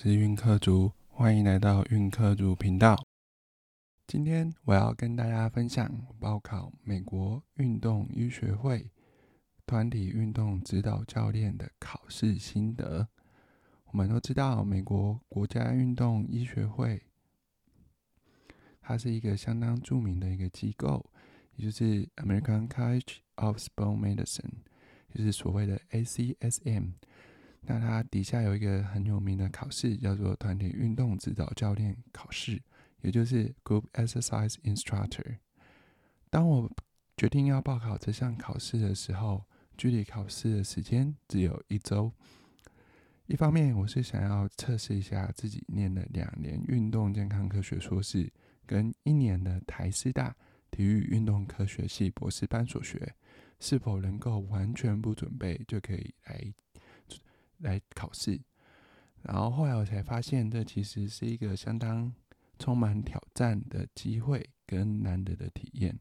是运科族，欢迎来到运科族频道。今天我要跟大家分享报考美国运动医学会团体运动指导教练的考试心得。我们都知道，美国国家运动医学会，它是一个相当著名的一个机构，也就是 American College of Sport Medicine，就是所谓的 ACSM。那它底下有一个很有名的考试，叫做团体运动指导教练考试，也就是 Group Exercise Instructor。当我决定要报考这项考试的时候，距离考试的时间只有一周。一方面，我是想要测试一下自己念了两年运动健康科学硕士，跟一年的台师大体育运动科学系博士班所学，是否能够完全不准备就可以来。来考试，然后后来我才发现，这其实是一个相当充满挑战的机会跟难得的体验。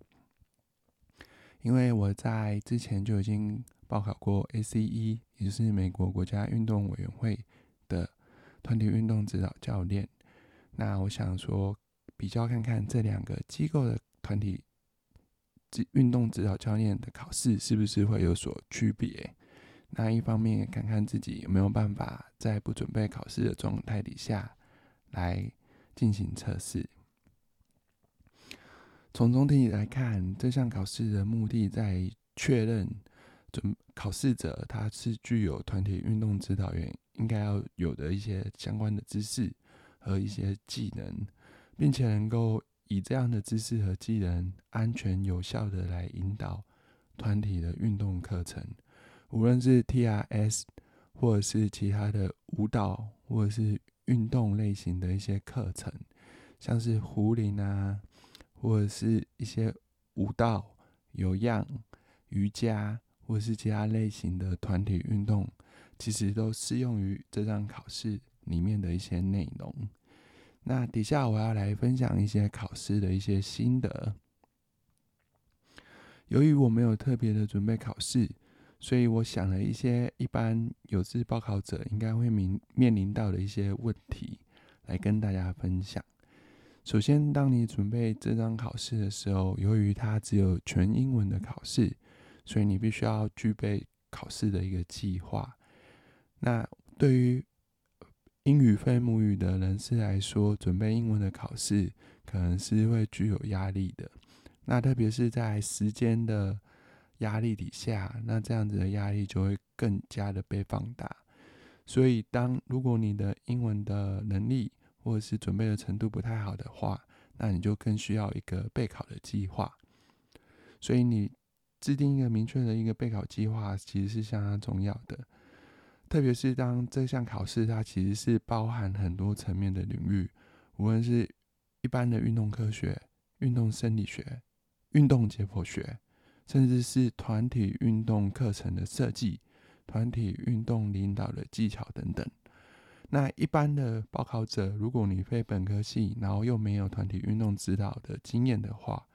因为我在之前就已经报考过 ACE，也就是美国国家运动委员会的团体运动指导教练。那我想说，比较看看这两个机构的团体运动指导教练的考试是不是会有所区别。那一方面看看自己有没有办法在不准备考试的状态底下来进行测试。从总体来看，这项考试的目的在确认准考试者他是具有团体运动指导员应该要有的一些相关的知识和一些技能，并且能够以这样的知识和技能安全有效的来引导团体的运动课程。无论是 TRS，或者是其他的舞蹈，或者是运动类型的一些课程，像是壶铃啊，或者是一些舞蹈、有氧、瑜伽，或者是其他类型的团体运动，其实都适用于这张考试里面的一些内容。那底下我要来分享一些考试的一些心得。由于我没有特别的准备考试。所以我想了一些一般有志报考者应该会面面临到的一些问题，来跟大家分享。首先，当你准备这张考试的时候，由于它只有全英文的考试，所以你必须要具备考试的一个计划。那对于英语非母语的人士来说，准备英文的考试可能是会具有压力的。那特别是在时间的。压力底下，那这样子的压力就会更加的被放大。所以，当如果你的英文的能力或者是准备的程度不太好的话，那你就更需要一个备考的计划。所以，你制定一个明确的一个备考计划，其实是相当重要的。特别是当这项考试它其实是包含很多层面的领域，无论是一般的运动科学、运动生理学、运动解剖学。甚至是团体运动课程的设计、团体运动领导的技巧等等。那一般的报考者，如果你非本科系，然后又没有团体运动指导的经验的话，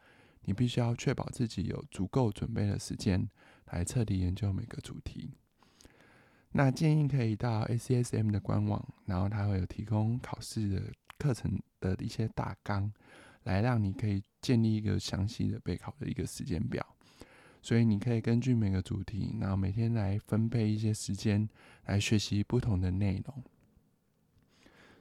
你必须要确保自己有足够准备的时间来彻底研究每个主题。那建议可以到 ACSM 的官网，然后它会有提供考试的课程的一些大纲，来让你可以建立一个详细的备考的一个时间表。所以你可以根据每个主题，然后每天来分配一些时间来学习不同的内容。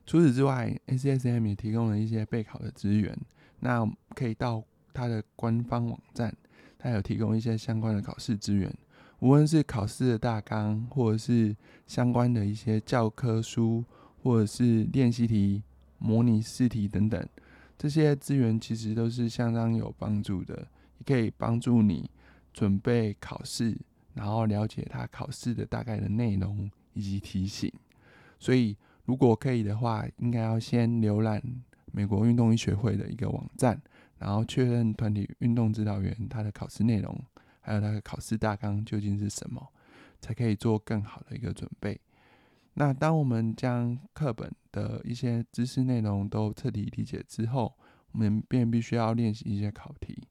除此之外，ACSM 也提供了一些备考的资源，那可以到它的官方网站，它有提供一些相关的考试资源，无论是考试的大纲，或者是相关的一些教科书，或者是练习题、模拟试题等等，这些资源其实都是相当有帮助的，也可以帮助你。准备考试，然后了解他考试的大概的内容以及题型。所以，如果可以的话，应该要先浏览美国运动医学会的一个网站，然后确认团体运动指导员他的考试内容，还有他的考试大纲究竟是什么，才可以做更好的一个准备。那当我们将课本的一些知识内容都彻底理解之后，我们便必须要练习一些考题。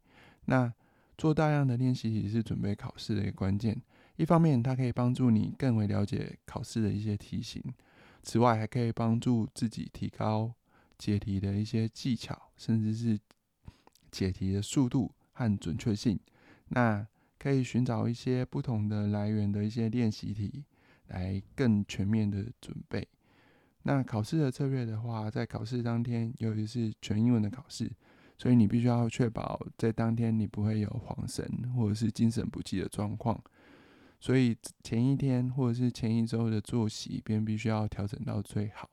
那做大量的练习题是准备考试的一个关键。一方面，它可以帮助你更为了解考试的一些题型；此外，还可以帮助自己提高解题的一些技巧，甚至是解题的速度和准确性。那可以寻找一些不同的来源的一些练习题，来更全面的准备。那考试的策略的话，在考试当天，由于是全英文的考试，所以你必须要确保在当天你不会有恍神或者是精神不济的状况。所以前一天或者是前一周的作息便必须要调整到最好。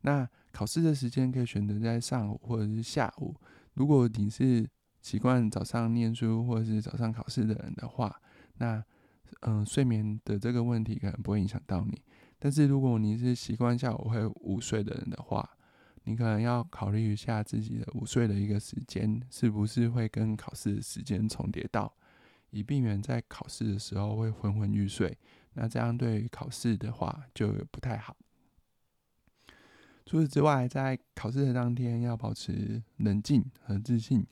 那考试的时间可以选择在上午或者是下午。如果你是习惯早上念书或者是早上考试的人的话，那嗯，睡眠的这个问题可能不会影响到你。但是如果你是习惯下午会午睡的人的话，你可能要考虑一下自己的午睡的一个时间是不是会跟考试时间重叠到，以避免在考试的时候会昏昏欲睡。那这样对于考试的话就不太好。除此之外，在考试的当天要保持冷静和自信。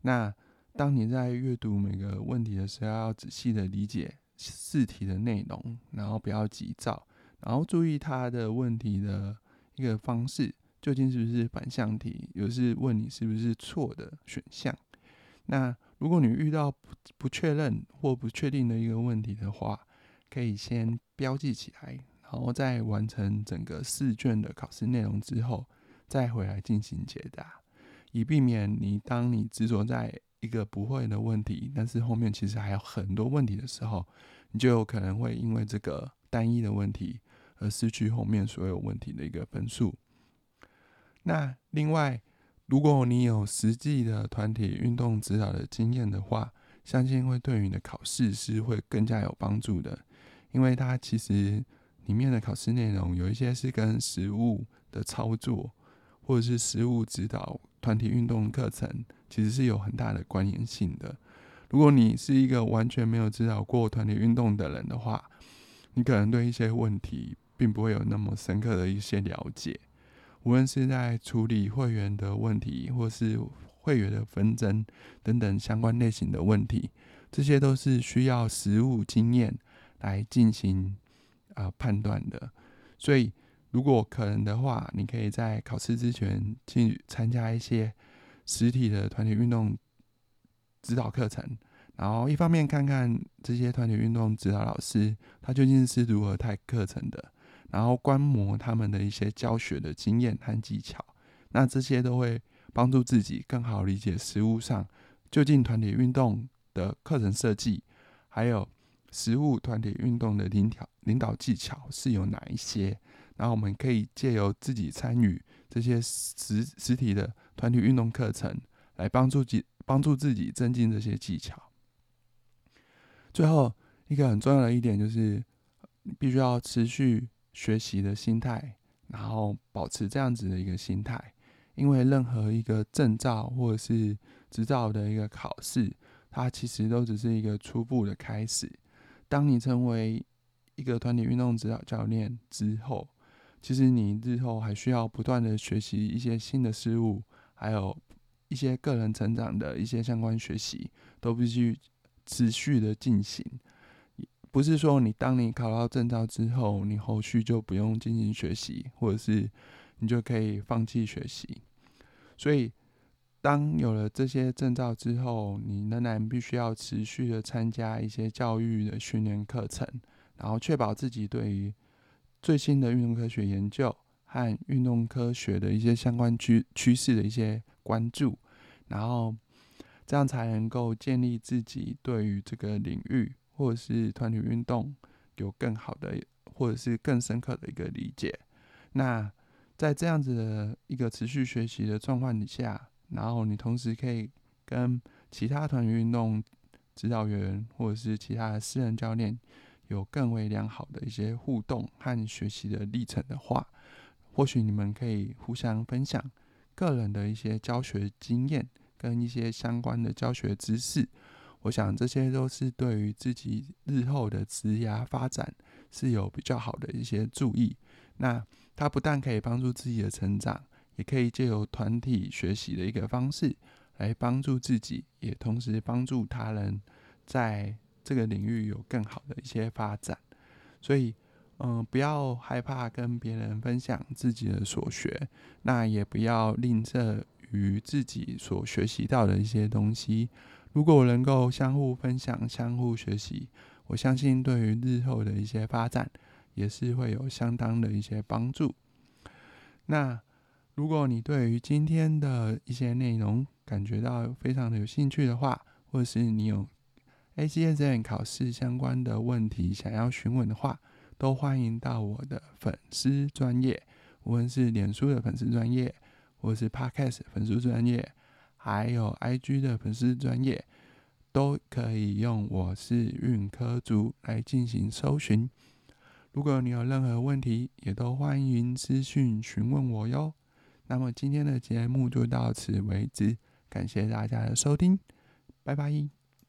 那当你在阅读每个问题的时候，要仔细的理解试题的内容，然后不要急躁，然后注意它的问题的一个方式，究竟是不是反向题，有是问你是不是错的选项。那如果你遇到不不确认或不确定的一个问题的话，可以先标记起来，然后在完成整个试卷的考试内容之后，再回来进行解答。以避免你当你执着在一个不会的问题，但是后面其实还有很多问题的时候，你就有可能会因为这个单一的问题而失去后面所有问题的一个分数。那另外，如果你有实际的团体运动指导的经验的话，相信会对你的考试是会更加有帮助的，因为它其实里面的考试内容有一些是跟实物的操作。或者是实物指导团体运动课程，其实是有很大的关联性的。如果你是一个完全没有指导过团体运动的人的话，你可能对一些问题并不会有那么深刻的一些了解。无论是在处理会员的问题，或是会员的纷争等等相关类型的问题，这些都是需要实务经验来进行啊判断的。所以。如果可能的话，你可以在考试之前去参加一些实体的团体运动指导课程，然后一方面看看这些团体运动指导老师他究竟是如何带课程的，然后观摩他们的一些教学的经验和技巧，那这些都会帮助自己更好理解实务上究竟团体运动的课程设计，还有实务团体运动的领导领导技巧是有哪一些。然后我们可以借由自己参与这些实实体的团体运动课程，来帮助自帮助自己增进这些技巧。最后一个很重要的一点就是，必须要持续学习的心态，然后保持这样子的一个心态。因为任何一个证照或者是执照的一个考试，它其实都只是一个初步的开始。当你成为一个团体运动指导教练之后，其实你日后还需要不断的学习一些新的事物，还有一些个人成长的一些相关学习，都必须持续的进行。不是说你当你考到证照之后，你后续就不用进行学习，或者是你就可以放弃学习。所以，当有了这些证照之后，你仍然必须要持续的参加一些教育的训练课程，然后确保自己对于。最新的运动科学研究和运动科学的一些相关趋趋势的一些关注，然后这样才能够建立自己对于这个领域或者是团体运动有更好的或者是更深刻的一个理解。那在这样子的一个持续学习的状况底下，然后你同时可以跟其他团体运动指导员或者是其他的私人教练。有更为良好的一些互动和学习的历程的话，或许你们可以互相分享个人的一些教学经验跟一些相关的教学知识。我想这些都是对于自己日后的职涯发展是有比较好的一些注意。那它不但可以帮助自己的成长，也可以借由团体学习的一个方式来帮助自己，也同时帮助他人在。这个领域有更好的一些发展，所以嗯，不要害怕跟别人分享自己的所学，那也不要吝啬于自己所学习到的一些东西。如果能够相互分享、相互学习，我相信对于日后的一些发展也是会有相当的一些帮助。那如果你对于今天的一些内容感觉到非常的有兴趣的话，或者是你有 A C S N 考试相关的问题想要询问的话，都欢迎到我的粉丝专业，无论是脸书的粉丝专业，或是 Podcast 粉丝专业，还有 I G 的粉丝专业，都可以用我是运科族来进行搜寻。如果你有任何问题，也都欢迎私讯询问我哟。那么今天的节目就到此为止，感谢大家的收听，拜拜。